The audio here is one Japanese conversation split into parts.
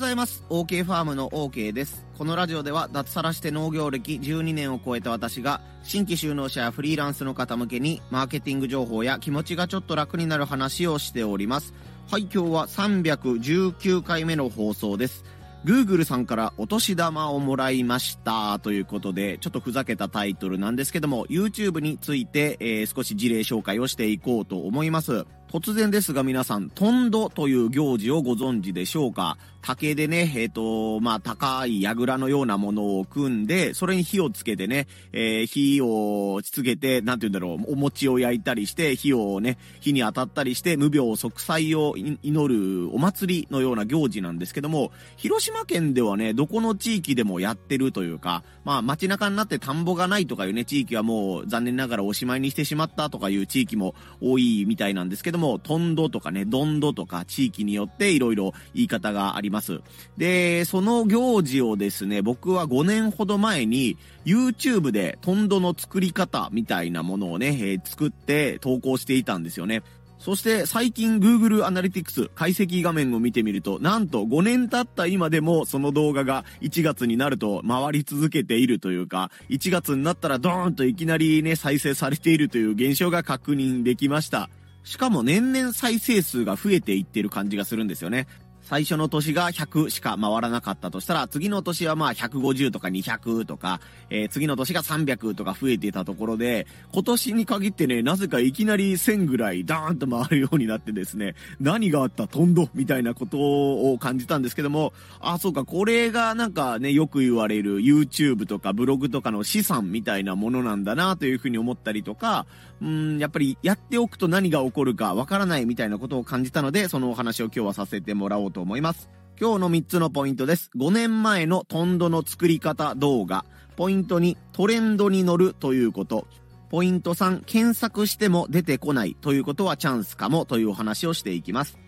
ございます。OK ファームの OK です。このラジオでは脱サラして農業歴12年を超えた私が新規就農者やフリーランスの方向けにマーケティング情報や気持ちがちょっと楽になる話をしております。はい、今日は319回目の放送です。Google さんからお年玉をもらいましたということで、ちょっとふざけたタイトルなんですけども、YouTube について、えー、少し事例紹介をしていこうと思います。突然ですが皆さん、トンドという行事をご存知でしょうか？竹でね、えっ、ー、と、まあ、高い櫓のようなものを組んで、それに火をつけてね、えー、火をつけて、なんて言うんだろう、お餅を焼いたりして、火をね、火に当たったりして、無病息災を祈るお祭りのような行事なんですけども、広島県ではね、どこの地域でもやってるというか、まあ、街中になって田んぼがないとかいうね、地域はもう残念ながらおしまいにしてしまったとかいう地域も多いみたいなんですけども、トンドとかね、ドンドとか地域によって色々言い方があります。ます。で、その行事をですね、僕は5年ほど前に YouTube でトンドの作り方みたいなものをね、えー、作って投稿していたんですよね。そして最近 Google Analytics 解析画面を見てみると、なんと5年経った今でもその動画が1月になると回り続けているというか、1月になったらドーンといきなりね、再生されているという現象が確認できました。しかも年々再生数が増えていってる感じがするんですよね。最初の年が100しか回らなかったとしたら、次の年はまあ150とか200とか、えー、次の年が300とか増えてたところで、今年に限ってね、なぜかいきなり1000ぐらいダーンと回るようになってですね、何があったトンドみたいなことを感じたんですけども、あ、そうか、これがなんかね、よく言われる YouTube とかブログとかの資産みたいなものなんだなというふうに思ったりとか、うん、やっぱりやっておくと何が起こるかわからないみたいなことを感じたので、そのお話を今日はさせてもらおうとと思います。今日の3つのポイントです。5年前のトンドの作り方動画。ポイント2、トレンドに乗るということ。ポイント3、検索しても出てこないということはチャンスかもというお話をしていきます。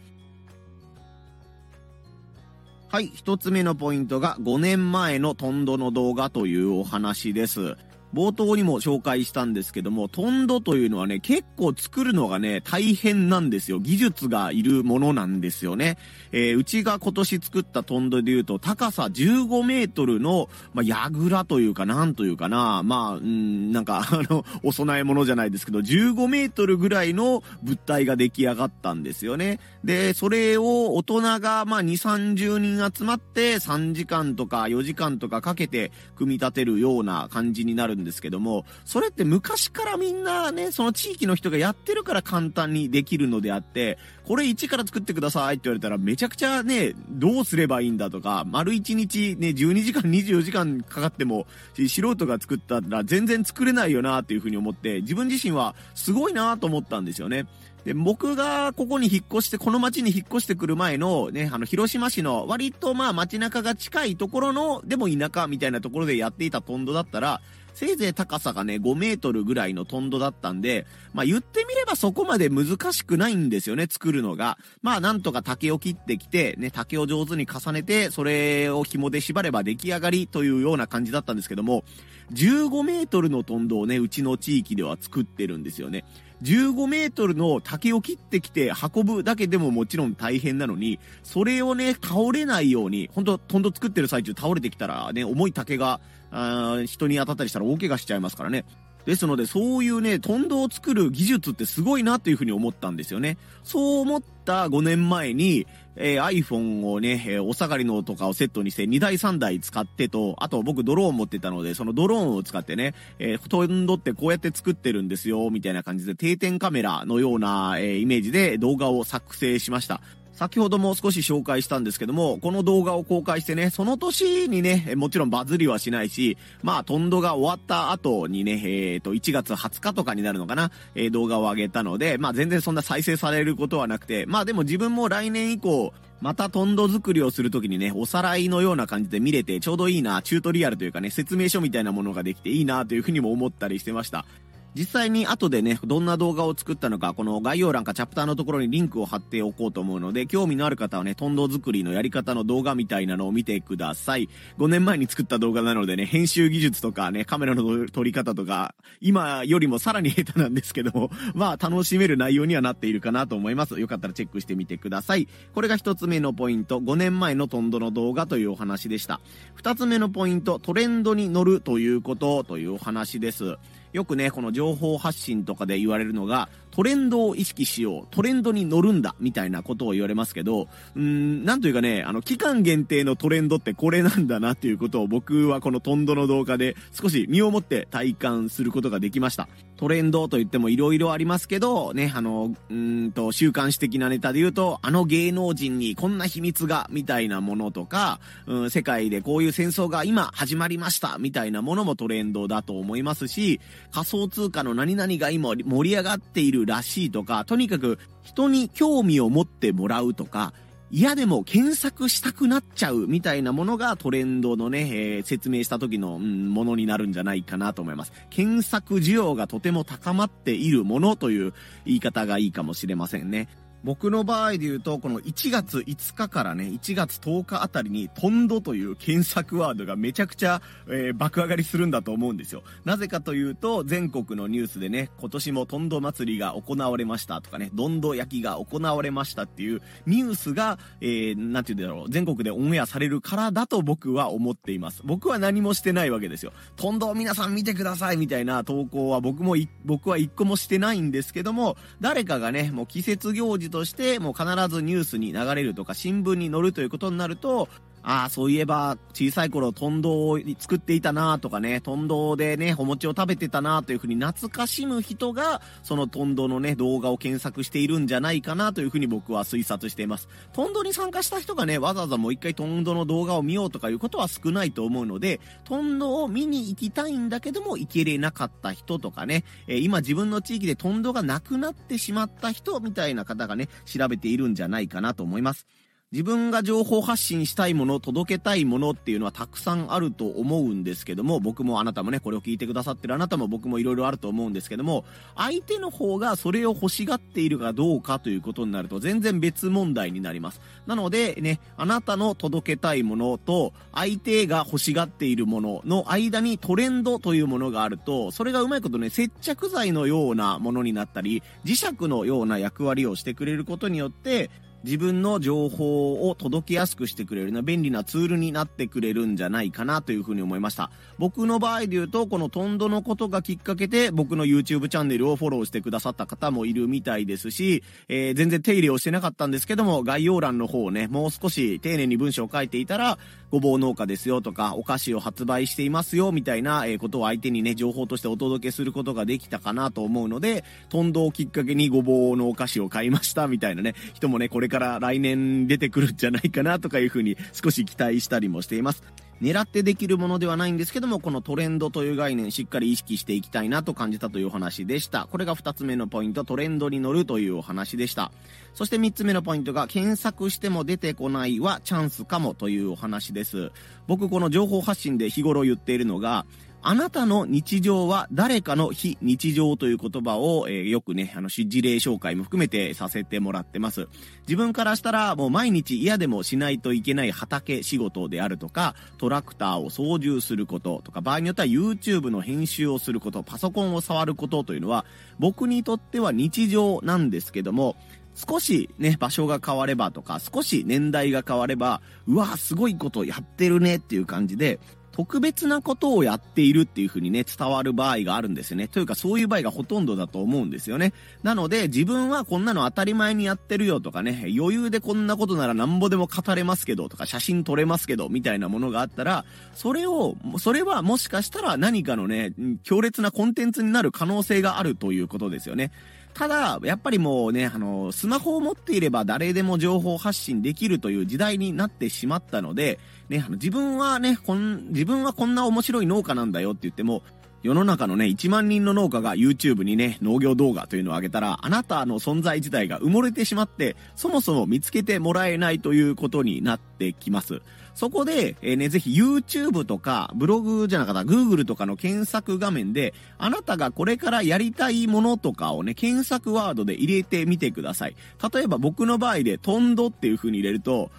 はい、1つ目のポイントが5年前のトンドの動画というお話です。冒頭にも紹介したんですけども、トンドというのはね、結構作るのがね、大変なんですよ。技術がいるものなんですよね。えー、うちが今年作ったトンドで言うと、高さ15メートルの、まあ、櫓というか、なんというかな、まあ、うん、なんか、あの、お供え物じゃないですけど、15メートルぐらいの物体が出来上がったんですよね。で、それを大人が、まあ、2、30人集まって、3時間とか4時間とかかけて組み立てるような感じになるんですけども、それって昔からみんなね、その地域の人がやってるから簡単にできるのであって、これ一から作ってくださいって言われたらめちゃくちゃね、どうすればいいんだとか、丸1日ね、12時間、24時間かかっても、素人が作ったら全然作れないよなっていうふうに思って、自分自身はすごいなと思ったんですよね。で、僕がここに引っ越して、この町に引っ越してくる前のね、あの、広島市の割とまあ街中が近いところの、でも田舎みたいなところでやっていたトンドだったら、せいぜい高さがね、5メートルぐらいのトンドだったんで、まあ言ってみればそこまで難しくないんですよね、作るのが。まあなんとか竹を切ってきて、ね、竹を上手に重ねて、それを紐で縛れば出来上がりというような感じだったんですけども、15メートルのトンドをね、うちの地域では作ってるんですよね。15メートルの竹を切ってきて運ぶだけでももちろん大変なのに、それをね、倒れないように、本当トンド作ってる最中倒れてきたらね、重い竹が、あ人に当たったりしたら大怪我しちゃいますからね。ですので、そういうね、トンドを作る技術ってすごいなというふうに思ったんですよね。そう思った5年前に、えー、iPhone をね、えー、お下がりのとかをセットにして2台3台使ってと、あと僕ドローン持ってたので、そのドローンを使ってね、えー、トンドってこうやって作ってるんですよ、みたいな感じで定点カメラのような、えー、イメージで動画を作成しました。先ほども少し紹介したんですけども、この動画を公開してね、その年にね、もちろんバズりはしないし、まあ、トンドが終わった後にね、えっ、ー、と、1月20日とかになるのかな、えー、動画を上げたので、まあ、全然そんな再生されることはなくて、まあ、でも自分も来年以降、またトンド作りをするときにね、おさらいのような感じで見れてちょうどいいな、チュートリアルというかね、説明書みたいなものができていいなというふうにも思ったりしてました。実際に後でね、どんな動画を作ったのか、この概要欄かチャプターのところにリンクを貼っておこうと思うので、興味のある方はね、トンド作りのやり方の動画みたいなのを見てください。5年前に作った動画なのでね、編集技術とかね、カメラの撮り方とか、今よりもさらに下手なんですけども、まあ楽しめる内容にはなっているかなと思います。よかったらチェックしてみてください。これが一つ目のポイント、5年前のトンドの動画というお話でした。二つ目のポイント、トレンドに乗るということというお話です。よくね、この情報発信とかで言われるのが、トレンドを意識しよう、トレンドに乗るんだ、みたいなことを言われますけど、うーん、なんというかね、あの、期間限定のトレンドってこれなんだなっていうことを僕はこのトンドの動画で少し身をもって体感することができました。トレンドと言っても色々ありますけど、ね、あの、うんと、週刊誌的なネタで言うと、あの芸能人にこんな秘密が、みたいなものとか、うん、世界でこういう戦争が今始まりました、みたいなものもトレンドだと思いますし、仮想通貨の何々が今盛り上がっているらしいとか、とにかく人に興味を持ってもらうとか、嫌でも検索したくなっちゃうみたいなものがトレンドのね、えー、説明した時の、うん、ものになるんじゃないかなと思います。検索需要がとても高まっているものという言い方がいいかもしれませんね。僕の場合で言うと、この1月5日からね、1月10日あたりに、トンドという検索ワードがめちゃくちゃ、えー、爆上がりするんだと思うんですよ。なぜかというと、全国のニュースでね、今年もトンド祭りが行われましたとかね、どんど焼きが行われましたっていうニュースが、えー、なんて言うんだろう、全国でオンエアされるからだと僕は思っています。僕は何もしてないわけですよ。トンド皆さん見てくださいみたいな投稿は僕も僕は一個もしてないんですけども、誰かがね、もう季節行事として、もう必ずニュースに流れるとか、新聞に載るということになると、ああ、そういえば、小さい頃、トンドを作っていたなとかね、トンドでね、お餅を食べてたなというふうに懐かしむ人が、そのトンドのね、動画を検索しているんじゃないかなというふうに僕は推察しています。トンドに参加した人がね、わざわざもう一回トンドの動画を見ようとかいうことは少ないと思うので、トンドを見に行きたいんだけども、行けれなかった人とかね、え、今自分の地域でトンドがなくなってしまった人みたいな方がね、調べているんじゃないかなと思います。自分が情報発信したいもの、届けたいものっていうのはたくさんあると思うんですけども、僕もあなたもね、これを聞いてくださってるあなたも僕も色々あると思うんですけども、相手の方がそれを欲しがっているかどうかということになると全然別問題になります。なのでね、あなたの届けたいものと相手が欲しがっているものの間にトレンドというものがあると、それがうまいことね、接着剤のようなものになったり、磁石のような役割をしてくれることによって、自分の情報を届けやすくしてくれるな便利なツールになってくれるんじゃないかなというふうに思いました。僕の場合で言うと、このトンドのことがきっかけで僕の YouTube チャンネルをフォローしてくださった方もいるみたいですし、えー、全然手入れをしてなかったんですけども、概要欄の方をね、もう少し丁寧に文章を書いていたら、ごぼう農家ですよとか、お菓子を発売していますよみたいな、えことを相手にね、情報としてお届けすることができたかなと思うので、トンドをきっかけにごぼうのお菓子を買いましたみたいなね、人もね、これから来年出てくるんじゃないかなとかいうふうに少し期待したりもしています。狙ってできるものではないんですけども、このトレンドという概念しっかり意識していきたいなと感じたというお話でした。これが2つ目のポイント、トレンドに乗るというお話でした。そして3つ目のポイントが、検索しても出てこないはチャンスかもというお話です。僕この情報発信で日頃言っているのが、あなたの日常は誰かの非日常という言葉を、えー、よくね、あの、事例紹介も含めてさせてもらってます。自分からしたらもう毎日嫌でもしないといけない畑仕事であるとか、トラクターを操縦することとか、場合によっては YouTube の編集をすること、パソコンを触ることというのは、僕にとっては日常なんですけども、少しね、場所が変わればとか、少し年代が変われば、うわ、すごいことやってるねっていう感じで、特別なことをやっているっていう風にね、伝わる場合があるんですよね。というかそういう場合がほとんどだと思うんですよね。なので自分はこんなの当たり前にやってるよとかね、余裕でこんなことならなんぼでも語れますけどとか写真撮れますけどみたいなものがあったら、それを、それはもしかしたら何かのね、強烈なコンテンツになる可能性があるということですよね。ただ、やっぱりもうね、あの、スマホを持っていれば誰でも情報発信できるという時代になってしまったので、ね、あの自分はね、こん、自分はこんな面白い農家なんだよって言っても、世の中のね、1万人の農家が YouTube にね、農業動画というのを上げたら、あなたの存在自体が埋もれてしまって、そもそも見つけてもらえないということになってきます。そこで、えー、ね、ぜひ YouTube とか、ブログじゃなかった、Google とかの検索画面で、あなたがこれからやりたいものとかをね、検索ワードで入れてみてください。例えば僕の場合で、トンドっていう風に入れると、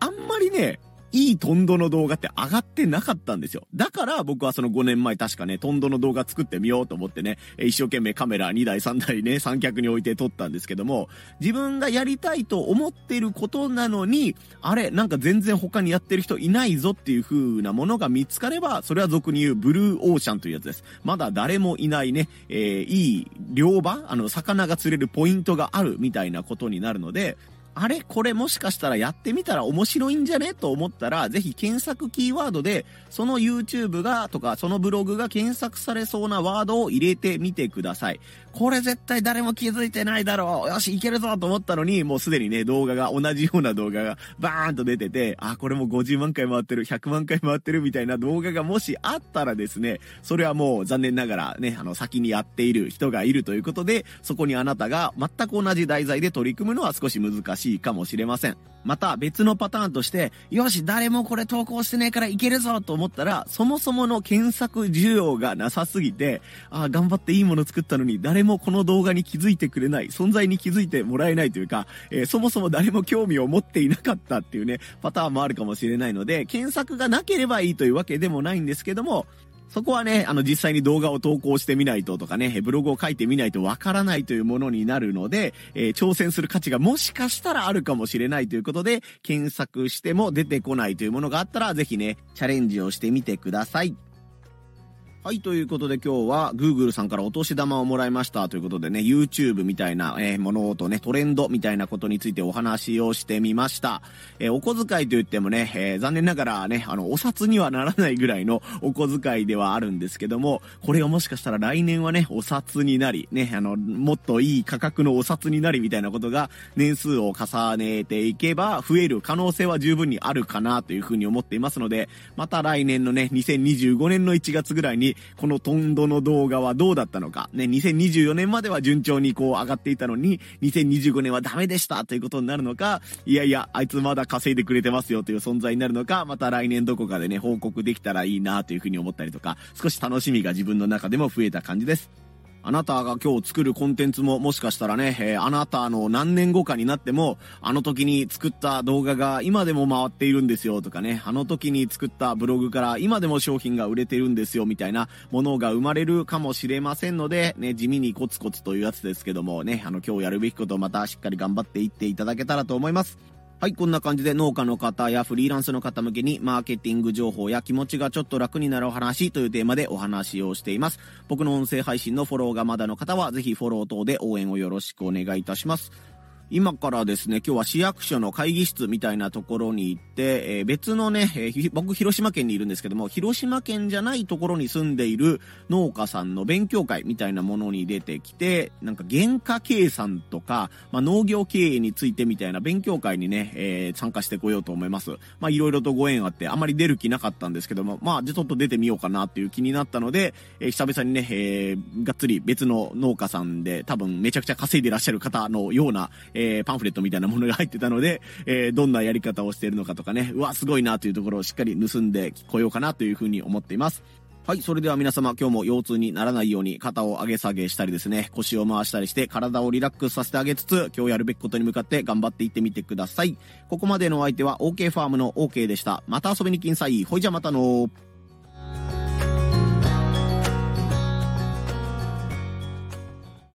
あんまりね、いいトンドの動画って上がってなかったんですよ。だから僕はその5年前確かね、トンドの動画作ってみようと思ってね、一生懸命カメラ2台3台ね、三脚に置いて撮ったんですけども、自分がやりたいと思ってることなのに、あれ、なんか全然他にやってる人いないぞっていう風なものが見つかれば、それは俗に言うブルーオーシャンというやつです。まだ誰もいないね、えー、いい漁場あの、魚が釣れるポイントがあるみたいなことになるので、あれ？これもしかしたらやってみたら面白いんじゃね？と思ったら、ぜひ検索キーワードで、その YouTube がとか、そのブログが検索されそうなワードを入れてみてください。これ絶対誰も気づいてないだろう。よし、いけるぞと思ったのに、もうすでにね、動画が、同じような動画がバーンと出てて、あ、これも50万回回ってる、100万回回ってるみたいな動画がもしあったらですね、それはもう残念ながらね、あの、先にやっている人がいるということで、そこにあなたが全く同じ題材で取り組むのは少し難しいかもしれません。また別のパターンとして、よし、誰もこれ投稿してねえからいけるぞと思ったら、そもそもの検索需要がなさすぎて、あ頑張っていいもの作ったのに誰ももこの動画に気づいてくれない、存在に気づいてもらえないというか、えー、そもそも誰も興味を持っていなかったっていうね、パターンもあるかもしれないので、検索がなければいいというわけでもないんですけども、そこはね、あの実際に動画を投稿してみないととかね、ブログを書いてみないとわからないというものになるので、えー、挑戦する価値がもしかしたらあるかもしれないということで、検索しても出てこないというものがあったら、ぜひね、チャレンジをしてみてください。はい、ということで今日は Google さんからお年玉をもらいましたということでね、YouTube みたいな、えー、ものとね、トレンドみたいなことについてお話をしてみました。えー、お小遣いと言ってもね、えー、残念ながらね、あの、お札にはならないぐらいの お小遣いではあるんですけども、これがもしかしたら来年はね、お札になり、ね、あの、もっといい価格のお札になりみたいなことが年数を重ねていけば増える可能性は十分にあるかなというふうに思っていますので、また来年のね、2025年の1月ぐらいにこのトンドの動画はどうだったのか。ね、2024年までは順調にこう上がっていたのに、2025年はダメでしたということになるのか、いやいや、あいつまだ稼いでくれてますよという存在になるのか、また来年どこかでね、報告できたらいいなというふうに思ったりとか、少し楽しみが自分の中でも増えた感じです。あなたが今日作るコンテンツももしかしたらね、えー、あなたの何年後かになっても、あの時に作った動画が今でも回っているんですよとかね、あの時に作ったブログから今でも商品が売れてるんですよみたいなものが生まれるかもしれませんので、ね、地味にコツコツというやつですけどもね、あの今日やるべきことをまたしっかり頑張っていっていただけたらと思います。はい、こんな感じで農家の方やフリーランスの方向けにマーケティング情報や気持ちがちょっと楽になるお話というテーマでお話をしています。僕の音声配信のフォローがまだの方はぜひフォロー等で応援をよろしくお願いいたします。今からですね、今日は市役所の会議室みたいなところに行って、えー、別のね、えー、僕広島県にいるんですけども、広島県じゃないところに住んでいる農家さんの勉強会みたいなものに出てきて、なんか原価計算とか、まあ、農業経営についてみたいな勉強会にね、えー、参加してこようと思います。まあいろいろとご縁あって、あまり出る気なかったんですけども、まあじゃちょっと出てみようかなっていう気になったので、えー、久々にね、えー、がっつり別の農家さんで多分めちゃくちゃ稼いでらっしゃる方のような、えー、パンフレットみたいなものが入ってたので、えー、どんなやり方をしているのかとかね、うわ、すごいなというところをしっかり盗んでこようかなというふうに思っています。はい。それでは皆様、今日も腰痛にならないように肩を上げ下げしたりですね、腰を回したりして体をリラックスさせてあげつつ、今日やるべきことに向かって頑張っていってみてください。ここまでのお相手は OK ファームの OK でした。また遊びに来んさい。ほいじゃまたの